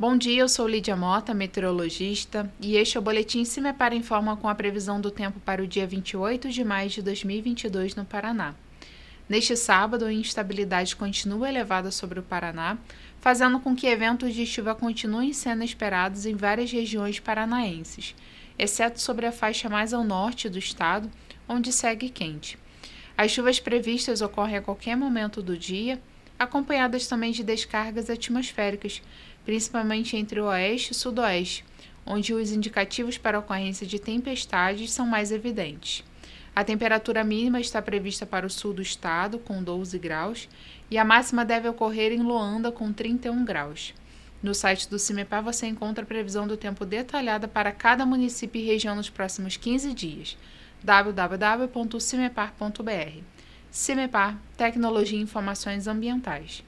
Bom dia, eu sou Lídia Mota, meteorologista, e este é o Boletim Se Me Para Informa com a previsão do tempo para o dia 28 de maio de 2022 no Paraná. Neste sábado, a instabilidade continua elevada sobre o Paraná, fazendo com que eventos de chuva continuem sendo esperados em várias regiões paranaenses, exceto sobre a faixa mais ao norte do estado, onde segue quente. As chuvas previstas ocorrem a qualquer momento do dia, acompanhadas também de descargas atmosféricas, principalmente entre o oeste e sudoeste, onde os indicativos para ocorrência de tempestades são mais evidentes. A temperatura mínima está prevista para o sul do estado, com 12 graus, e a máxima deve ocorrer em Loanda, com 31 graus. No site do CIMEPAR você encontra a previsão do tempo detalhada para cada município e região nos próximos 15 dias. www.cimepar.br CIMEPAR Tecnologia e Informações Ambientais.